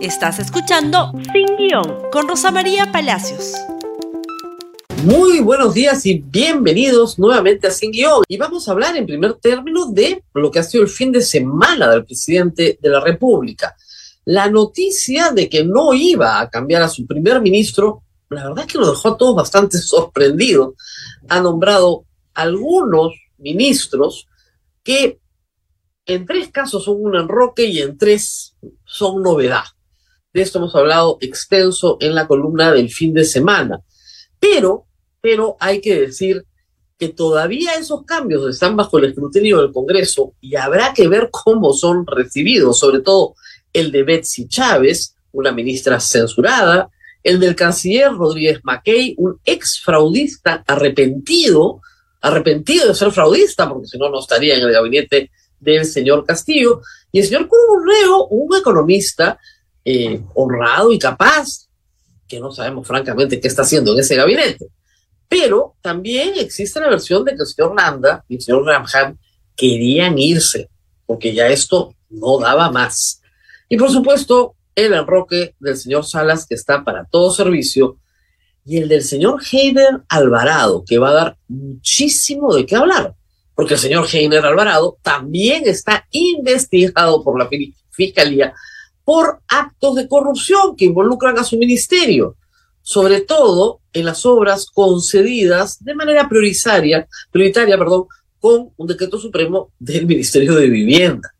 Estás escuchando Sin Guión con Rosa María Palacios. Muy buenos días y bienvenidos nuevamente a Sin Guión. Y vamos a hablar en primer término de lo que ha sido el fin de semana del presidente de la República. La noticia de que no iba a cambiar a su primer ministro, la verdad es que nos dejó a todos bastante sorprendidos. Ha nombrado algunos ministros que en tres casos son un enroque y en tres son novedad. De esto hemos hablado extenso en la columna del fin de semana. Pero, pero hay que decir que todavía esos cambios están bajo el escrutinio del Congreso y habrá que ver cómo son recibidos, sobre todo el de Betsy Chávez, una ministra censurada, el del canciller Rodríguez Mackey, un ex fraudista arrepentido, arrepentido de ser fraudista, porque si no, no estaría en el gabinete del señor Castillo, y el señor Curburreo, un economista eh, honrado y capaz, que no sabemos francamente qué está haciendo en ese gabinete. Pero también existe la versión de que el señor Landa y el señor Ramham querían irse, porque ya esto no daba más. Y por supuesto, el enroque del señor Salas, que está para todo servicio, y el del señor Heiner Alvarado, que va a dar muchísimo de qué hablar, porque el señor Heiner Alvarado también está investigado por la Fiscalía por actos de corrupción que involucran a su ministerio, sobre todo en las obras concedidas de manera prioritaria, prioritaria perdón, con un decreto supremo del Ministerio de Vivienda.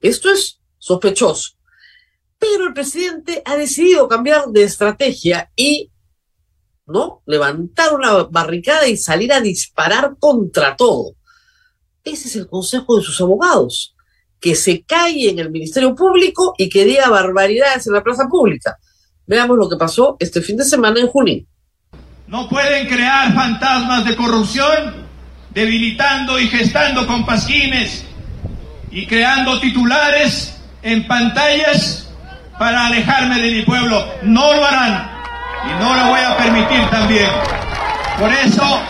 Esto es sospechoso. Pero el presidente ha decidido cambiar de estrategia y ¿no? levantar una barricada y salir a disparar contra todo. Ese es el consejo de sus abogados que se cae en el Ministerio Público y que diga barbaridades en la plaza pública. Veamos lo que pasó este fin de semana en Junín. No pueden crear fantasmas de corrupción debilitando y gestando compasquines y creando titulares en pantallas para alejarme de mi pueblo. No lo harán y no lo voy a permitir también. Por eso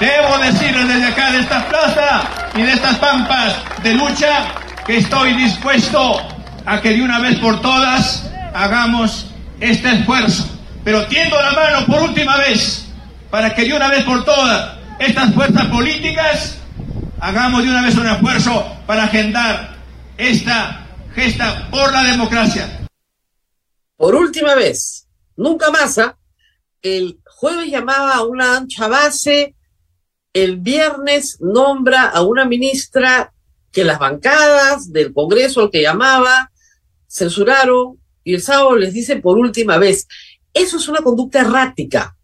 debo decirles desde acá de esta plaza y de estas pampas de lucha que estoy dispuesto a que de una vez por todas hagamos este esfuerzo. Pero tiendo la mano por última vez para que de una vez por todas estas fuerzas políticas hagamos de una vez un esfuerzo para agendar esta gesta por la democracia. Por última vez, nunca más. ¿ah? El jueves llamaba a una ancha base, el viernes nombra a una ministra que las bancadas del Congreso al que llamaba censuraron y el sábado les dice por última vez, eso es una conducta errática.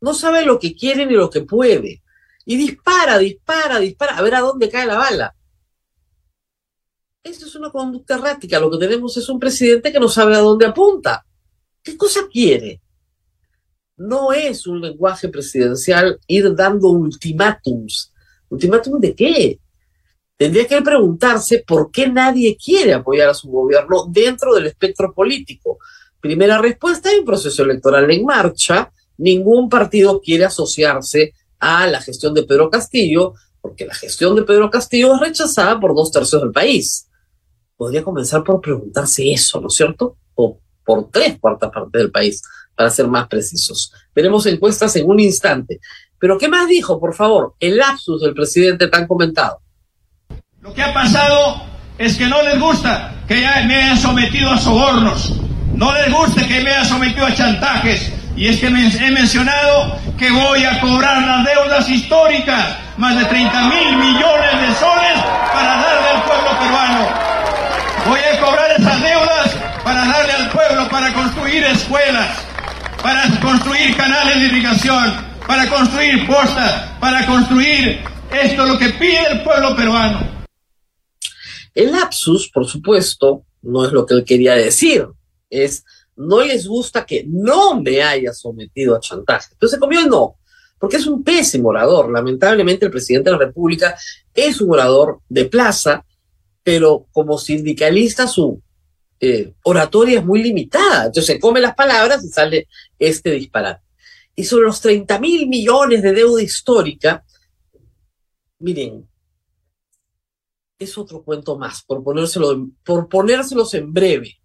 No sabe lo que quiere ni lo que puede. Y dispara, dispara, dispara, a ver a dónde cae la bala. Esto es una conducta errática. Lo que tenemos es un presidente que no sabe a dónde apunta. ¿Qué cosa quiere? No es un lenguaje presidencial ir dando ultimátums. ¿Ultimátum de qué? Tendría que preguntarse por qué nadie quiere apoyar a su gobierno dentro del espectro político. Primera respuesta, hay un proceso electoral en marcha, ningún partido quiere asociarse a la gestión de Pedro Castillo, porque la gestión de Pedro Castillo es rechazada por dos tercios del país. Podría comenzar por preguntarse eso, ¿no es cierto? O por tres cuartas partes del país, para ser más precisos. Veremos encuestas en un instante. Pero ¿qué más dijo, por favor? El lapsus del presidente tan comentado. Lo que ha pasado es que no les gusta que me hayan sometido a sobornos, no les gusta que me hayan sometido a chantajes. Y es que he mencionado que voy a cobrar las deudas históricas, más de 30 mil millones de soles para darle al pueblo peruano. Voy a cobrar esas deudas para darle al pueblo, para construir escuelas, para construir canales de irrigación, para construir postas, para construir esto lo que pide el pueblo peruano. El lapsus, por supuesto, no es lo que él quería decir, es no les gusta que no me haya sometido a chantaje. Entonces se comió el no, porque es un pésimo orador. Lamentablemente el presidente de la República es un orador de plaza, pero como sindicalista su eh, oratoria es muy limitada. Entonces se come las palabras y sale este disparate. Y sobre los 30 mil millones de deuda histórica, miren, es otro cuento más, por, ponérselo, por ponérselos en breve.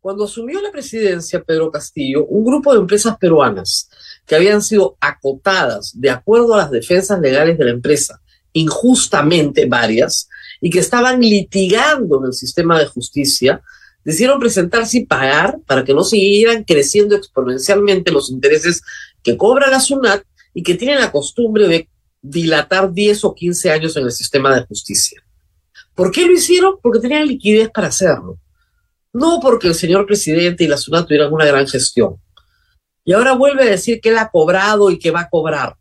Cuando asumió la presidencia Pedro Castillo, un grupo de empresas peruanas que habían sido acotadas de acuerdo a las defensas legales de la empresa, injustamente varias, y que estaban litigando en el sistema de justicia, decidieron presentarse y pagar para que no siguieran creciendo exponencialmente los intereses que cobra la SUNAT y que tienen la costumbre de dilatar 10 o 15 años en el sistema de justicia. ¿Por qué lo hicieron? Porque tenían liquidez para hacerlo. No porque el señor presidente y la SUNAT tuvieran una gran gestión. Y ahora vuelve a decir que él ha cobrado y que va a cobrar.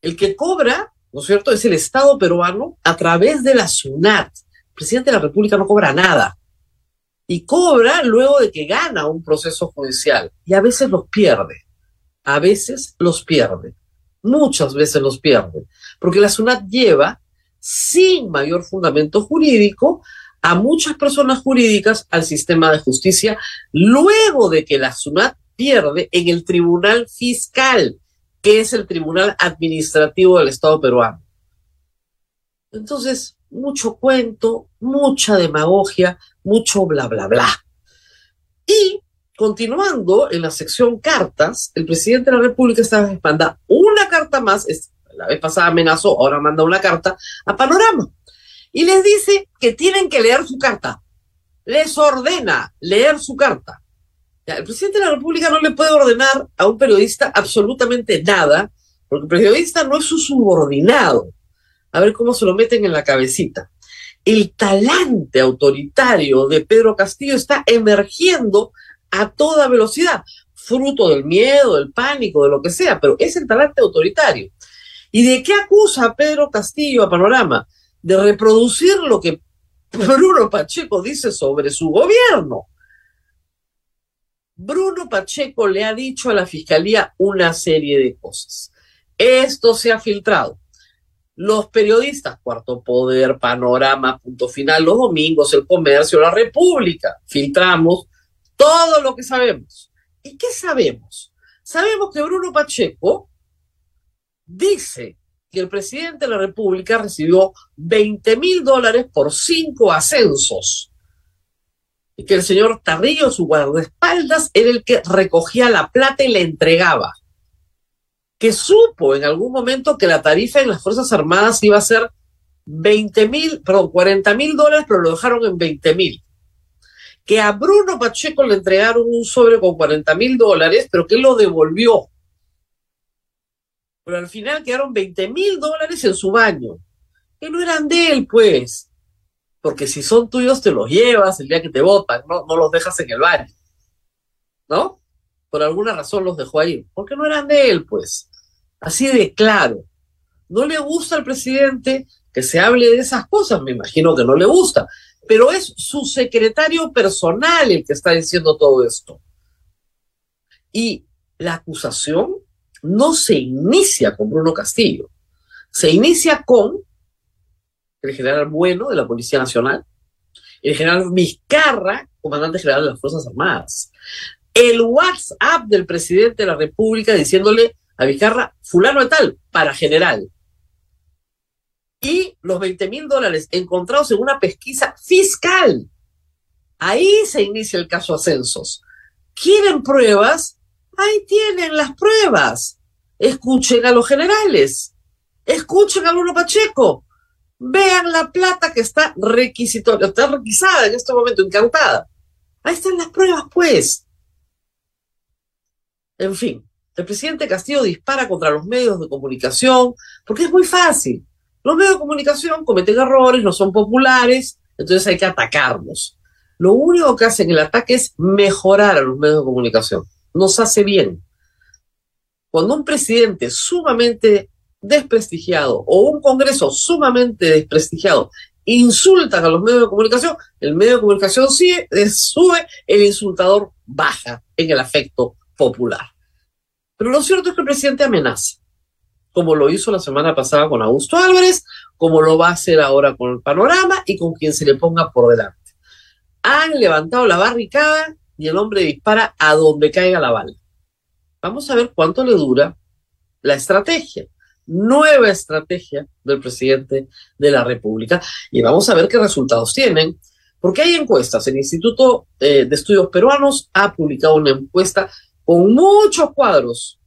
El que cobra, ¿no es cierto?, es el Estado peruano a través de la SUNAT. El presidente de la República no cobra nada. Y cobra luego de que gana un proceso judicial. Y a veces los pierde. A veces los pierde. Muchas veces los pierde. Porque la SUNAT lleva, sin mayor fundamento jurídico, a muchas personas jurídicas al sistema de justicia luego de que la SUNAT pierde en el Tribunal Fiscal, que es el Tribunal Administrativo del Estado peruano. Entonces, mucho cuento, mucha demagogia, mucho bla, bla, bla. Y continuando en la sección cartas, el presidente de la República esta manda una carta más, la vez pasada amenazó, ahora manda una carta a Panorama y les dice que tienen que leer su carta. Les ordena leer su carta. el presidente de la República no le puede ordenar a un periodista absolutamente nada, porque el periodista no es su subordinado. A ver cómo se lo meten en la cabecita. El talante autoritario de Pedro Castillo está emergiendo a toda velocidad, fruto del miedo, del pánico, de lo que sea, pero es el talante autoritario. ¿Y de qué acusa Pedro Castillo a Panorama? de reproducir lo que Bruno Pacheco dice sobre su gobierno. Bruno Pacheco le ha dicho a la fiscalía una serie de cosas. Esto se ha filtrado. Los periodistas, Cuarto Poder, Panorama, Punto Final, los domingos, El Comercio, La República, filtramos todo lo que sabemos. ¿Y qué sabemos? Sabemos que Bruno Pacheco dice que el presidente de la República recibió 20 mil dólares por cinco ascensos. Y que el señor Tarrillo, su guardaespaldas, era el que recogía la plata y la entregaba. Que supo en algún momento que la tarifa en las Fuerzas Armadas iba a ser 20 mil, perdón, 40 mil dólares, pero lo dejaron en 20 mil. Que a Bruno Pacheco le entregaron un sobre con 40 mil dólares, pero que lo devolvió pero al final quedaron 20 mil dólares en su baño, que no eran de él, pues, porque si son tuyos te los llevas el día que te votan, no, no los dejas en el baño, ¿no? Por alguna razón los dejó ahí, porque no eran de él, pues, así de claro. No le gusta al presidente que se hable de esas cosas, me imagino que no le gusta, pero es su secretario personal el que está diciendo todo esto. Y la acusación no se inicia con Bruno Castillo, se inicia con el general Bueno de la Policía Nacional, el general Vizcarra, comandante general de las Fuerzas Armadas, el WhatsApp del presidente de la República diciéndole a Vizcarra, fulano de tal, para general. Y los 20 mil dólares encontrados en una pesquisa fiscal. Ahí se inicia el caso Ascensos. ¿Quieren pruebas? Ahí tienen las pruebas. Escuchen a los generales. Escuchen a Bruno Pacheco. Vean la plata que está requisitoria, está requisada en este momento, incautada. Ahí están las pruebas, pues. En fin, el presidente Castillo dispara contra los medios de comunicación porque es muy fácil. Los medios de comunicación cometen errores, no son populares, entonces hay que atacarlos. Lo único que hacen el ataque es mejorar a los medios de comunicación nos hace bien. Cuando un presidente sumamente desprestigiado o un Congreso sumamente desprestigiado insultan a los medios de comunicación, el medio de comunicación sigue, eh, sube, el insultador baja en el afecto popular. Pero lo cierto es que el presidente amenaza, como lo hizo la semana pasada con Augusto Álvarez, como lo va a hacer ahora con el panorama y con quien se le ponga por delante. Han levantado la barricada y el hombre dispara a donde caiga la bala. Vamos a ver cuánto le dura la estrategia, nueva estrategia del presidente de la República y vamos a ver qué resultados tienen. Porque hay encuestas. El Instituto eh, de Estudios Peruanos ha publicado una encuesta con muchos cuadros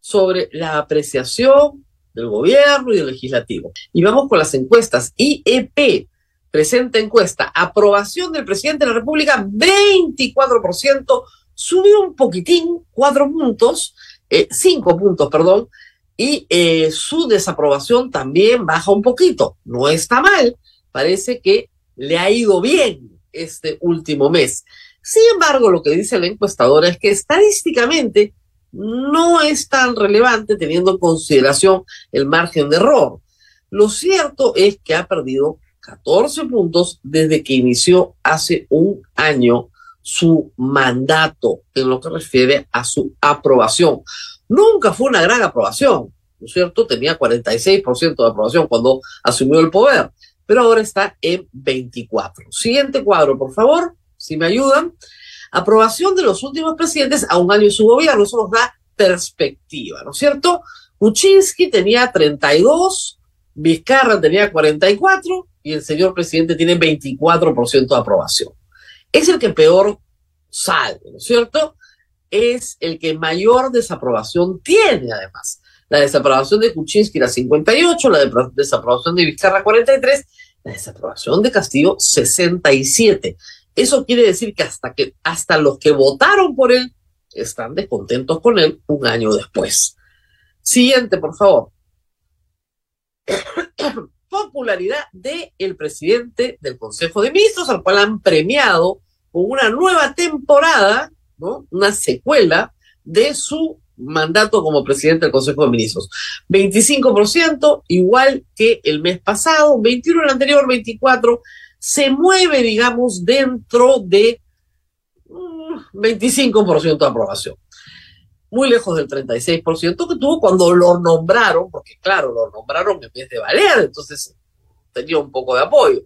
sobre la apreciación del gobierno y del legislativo. Y vamos con las encuestas. IEP presenta encuesta. Aprobación del presidente de la República, 24%. Subió un poquitín, cuatro puntos, eh, cinco puntos, perdón. Y eh, su desaprobación también baja un poquito. No está mal. Parece que le ha ido bien este último mes. Sin embargo, lo que dice la encuestadora es que estadísticamente no es tan relevante teniendo en consideración el margen de error. Lo cierto es que ha perdido 14 puntos desde que inició hace un año su mandato en lo que refiere a su aprobación. Nunca fue una gran aprobación, ¿no es cierto? Tenía 46% de aprobación cuando asumió el poder, pero ahora está en 24. Siguiente cuadro, por favor, si me ayudan. Aprobación de los últimos presidentes a un año de su gobierno, eso nos da perspectiva, ¿no es cierto? Kuczynski tenía 32, Vizcarra tenía 44 y el señor presidente tiene 24% de aprobación. Es el que peor sale, ¿no es cierto? Es el que mayor desaprobación tiene, además. La desaprobación de Kuczynski era 58, la desaprobación de Vizcarra 43, la desaprobación de Castillo 67. Eso quiere decir que hasta, que hasta los que votaron por él están descontentos con él un año después. Siguiente, por favor. Popularidad del presidente del Consejo de Ministros, al cual han premiado con una nueva temporada, ¿no? Una secuela de su mandato como presidente del Consejo de Ministros. 25%, igual que el mes pasado, 21 el anterior, 24, se mueve, digamos, dentro de 25% de aprobación. Muy lejos del 36% que tuvo cuando lo nombraron, porque claro, lo nombraron en vez de valer, entonces tenía un poco de apoyo.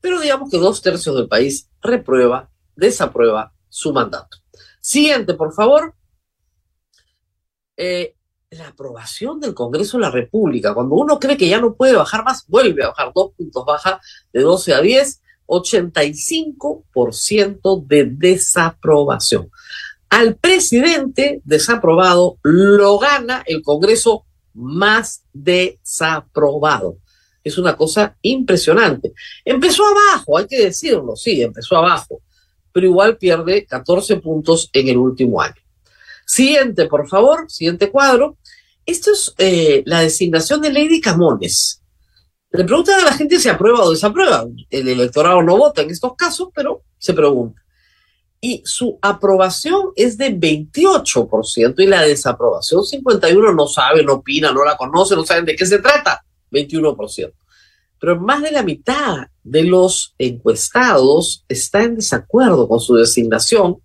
Pero digamos que dos tercios del país reprueba, desaprueba su mandato. Siguiente, por favor. Eh, la aprobación del Congreso de la República. Cuando uno cree que ya no puede bajar más, vuelve a bajar dos puntos, baja de 12 a 10 85% de desaprobación. Al presidente desaprobado lo gana el Congreso más desaprobado. Es una cosa impresionante. Empezó abajo, hay que decirlo, sí, empezó abajo, pero igual pierde 14 puntos en el último año. Siguiente, por favor, siguiente cuadro. Esto es eh, la designación de Lady Camones. Le preguntan a la gente si aprueba o desaprueba. El electorado no vota en estos casos, pero se pregunta. Y su aprobación es de 28% y la desaprobación 51% no sabe, no opina, no la conoce, no saben de qué se trata. 21%. Pero más de la mitad de los encuestados está en desacuerdo con su designación,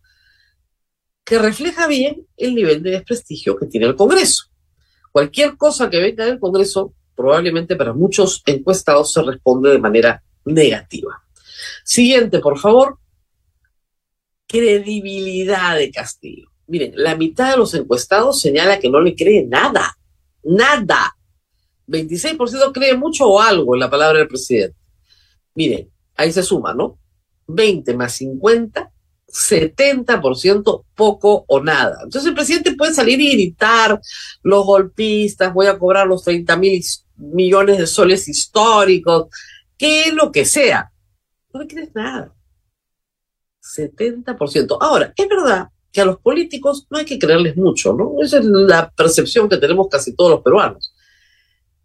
que refleja bien el nivel de desprestigio que tiene el Congreso. Cualquier cosa que venga del Congreso probablemente para muchos encuestados se responde de manera negativa. Siguiente, por favor. Credibilidad de Castillo. Miren, la mitad de los encuestados señala que no le cree nada, nada. 26% cree mucho o algo en la palabra del presidente. Miren, ahí se suma, ¿no? 20 más 50 70% poco o nada. Entonces el presidente puede salir y gritar, los golpistas, voy a cobrar los 30 mil millones de soles históricos, que lo que sea. No le crees nada. 70%. Ahora, es verdad que a los políticos no hay que creerles mucho, ¿no? Esa es la percepción que tenemos casi todos los peruanos.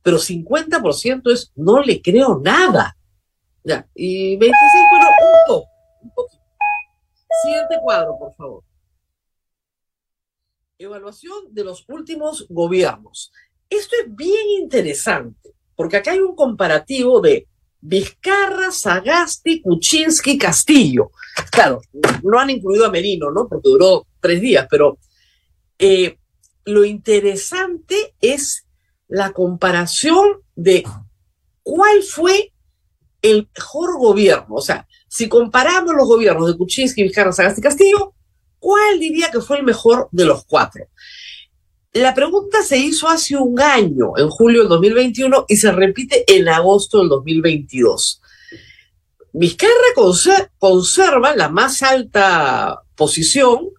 Pero 50% es no le creo nada. Ya, y 25, Siguiente cuadro, por favor. Evaluación de los últimos gobiernos. Esto es bien interesante, porque acá hay un comparativo de Vizcarra, Sagasti, Kuczynski, Castillo. Claro, no han incluido a Merino, ¿no? Porque duró tres días, pero eh, lo interesante es la comparación de cuál fue el mejor gobierno. O sea, si comparamos los gobiernos de Kuczynski, Vizcarra, Sagasti y Castillo, ¿cuál diría que fue el mejor de los cuatro? La pregunta se hizo hace un año, en julio del 2021, y se repite en agosto del 2022. Vizcarra conserva la más alta posición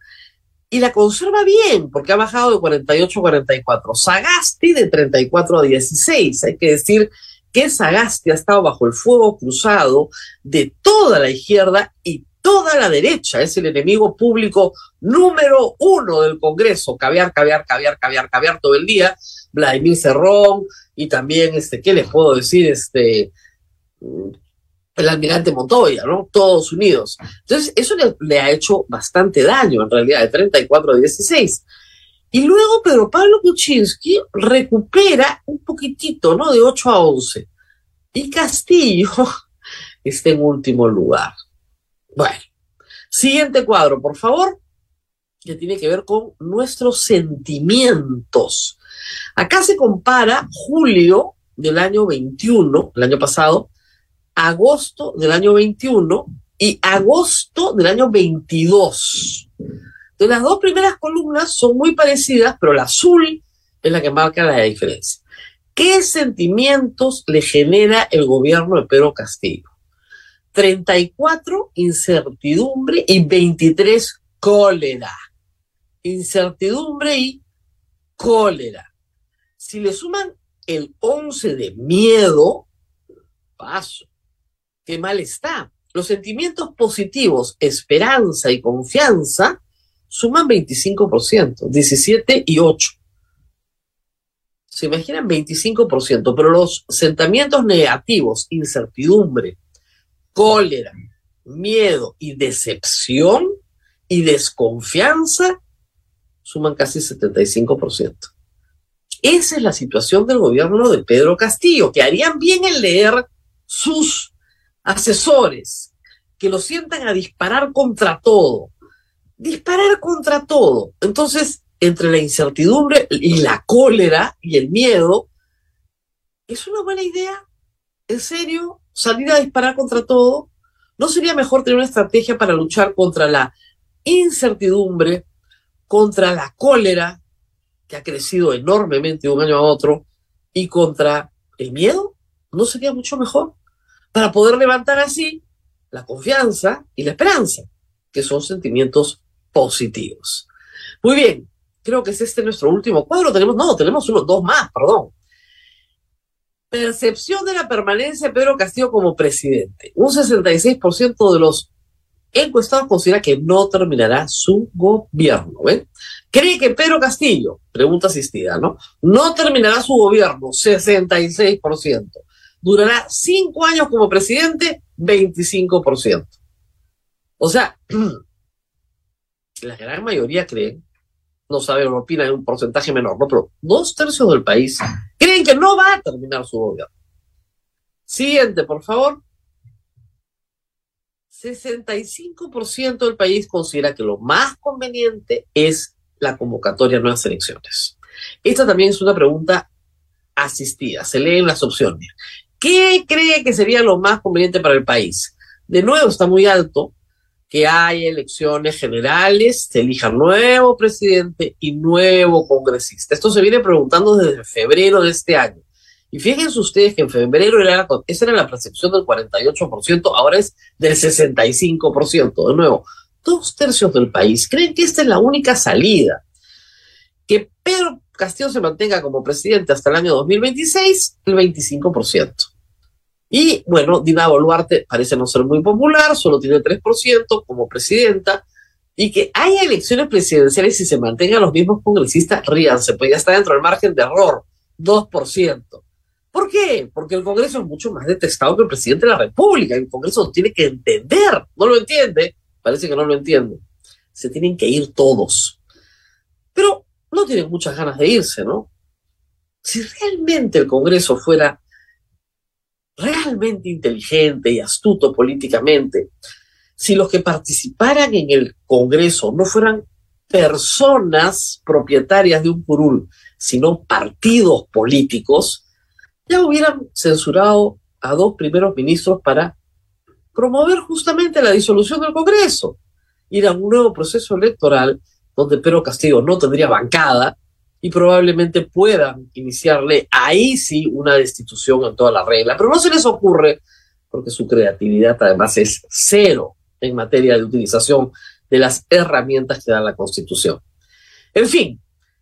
y la conserva bien, porque ha bajado de 48 a 44. Sagasti de 34 a 16. Hay que decir que Sagasti ha estado bajo el fuego cruzado de toda la izquierda y toda la derecha. Es el enemigo público número uno del Congreso. Caviar, caviar, caviar, caviar, caviar todo el día. Vladimir Cerrón y también, este, ¿qué les puedo decir? Este, el almirante Montoya, ¿no? Todos unidos. Entonces, eso le, ha hecho bastante daño, en realidad, de 34 a 16. Y luego Pedro Pablo Kuczynski recupera un poquitito, ¿no? De 8 a 11. Y Castillo está en último lugar. Bueno, siguiente cuadro, por favor, que tiene que ver con nuestros sentimientos. Acá se compara julio del año 21, el año pasado, agosto del año 21 y agosto del año 22. Entonces, las dos primeras columnas son muy parecidas, pero la azul es la que marca la diferencia. ¿Qué sentimientos le genera el gobierno de Pedro Castillo? 34 incertidumbre y 23 cólera. Incertidumbre y cólera. Si le suman el 11 de miedo, paso qué mal está. Los sentimientos positivos, esperanza y confianza, suman 25%, 17 y 8. Se imaginan 25%, pero los sentimientos negativos, incertidumbre, cólera, miedo y decepción y desconfianza, suman casi 75%. Esa es la situación del gobierno de Pedro Castillo, que harían bien en leer sus asesores que lo sientan a disparar contra todo. Disparar contra todo. Entonces, entre la incertidumbre y la cólera y el miedo, ¿es una buena idea? ¿En serio? ¿Salir a disparar contra todo? ¿No sería mejor tener una estrategia para luchar contra la incertidumbre, contra la cólera, que ha crecido enormemente de un año a otro, y contra el miedo? ¿No sería mucho mejor? para poder levantar así la confianza y la esperanza, que son sentimientos positivos. Muy bien, creo que es este nuestro último cuadro. Tenemos, no, tenemos uno, dos más, perdón. Percepción de la permanencia de Pedro Castillo como presidente. Un 66% de los encuestados considera que no terminará su gobierno. ¿ven? ¿Cree que Pedro Castillo, pregunta asistida, ¿no? No terminará su gobierno, 66% durará cinco años como presidente, 25%. O sea, la gran mayoría creen, no saben, opinan en un porcentaje menor, ¿no? pero dos tercios del país creen que no va a terminar su gobierno. Siguiente, por favor. 65% del país considera que lo más conveniente es la convocatoria a nuevas elecciones. Esta también es una pregunta asistida, se leen las opciones. ¿Qué cree que sería lo más conveniente para el país? De nuevo, está muy alto que haya elecciones generales, se elija nuevo presidente y nuevo congresista. Esto se viene preguntando desde febrero de este año. Y fíjense ustedes que en febrero esa era la percepción del 48%, ahora es del 65%. De nuevo, dos tercios del país creen que esta es la única salida. Que Pedro Castillo se mantenga como presidente hasta el año 2026, el 25%. Y bueno, Dina Boluarte parece no ser muy popular, solo tiene 3% como presidenta. Y que haya elecciones presidenciales y se mantengan los mismos congresistas, ríanse, pues ya está dentro del margen de error, 2%. ¿Por qué? Porque el Congreso es mucho más detestado que el presidente de la República. El Congreso tiene que entender. No lo entiende. Parece que no lo entiende. Se tienen que ir todos. Pero no tienen muchas ganas de irse, ¿no? Si realmente el Congreso fuera realmente inteligente y astuto políticamente, si los que participaran en el Congreso no fueran personas propietarias de un curul, sino partidos políticos, ya hubieran censurado a dos primeros ministros para promover justamente la disolución del Congreso, ir a un nuevo proceso electoral donde Pedro Castillo no tendría bancada y probablemente puedan iniciarle ahí sí una destitución en toda la regla. Pero no se les ocurre porque su creatividad además es cero en materia de utilización de las herramientas que da la Constitución. En fin,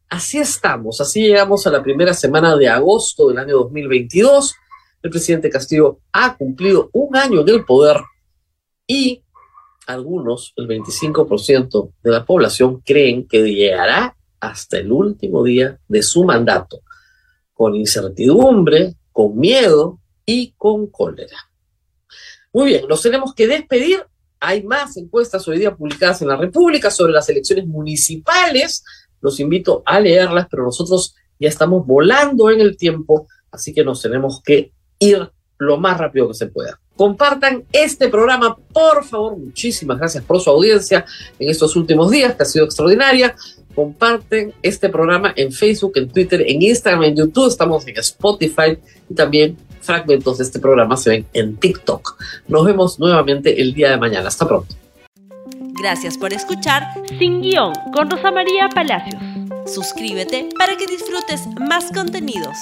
así estamos, así llegamos a la primera semana de agosto del año 2022. El presidente Castillo ha cumplido un año en el poder y algunos, el 25% de la población, creen que llegará hasta el último día de su mandato, con incertidumbre, con miedo y con cólera. Muy bien, nos tenemos que despedir. Hay más encuestas hoy día publicadas en la República sobre las elecciones municipales. Los invito a leerlas, pero nosotros ya estamos volando en el tiempo, así que nos tenemos que ir lo más rápido que se pueda. Compartan este programa, por favor. Muchísimas gracias por su audiencia en estos últimos días, que ha sido extraordinaria. Comparten este programa en Facebook, en Twitter, en Instagram, en YouTube. Estamos en Spotify y también fragmentos de este programa se ven en TikTok. Nos vemos nuevamente el día de mañana. Hasta pronto. Gracias por escuchar Sin Guión con Rosa María Palacios. Suscríbete para que disfrutes más contenidos.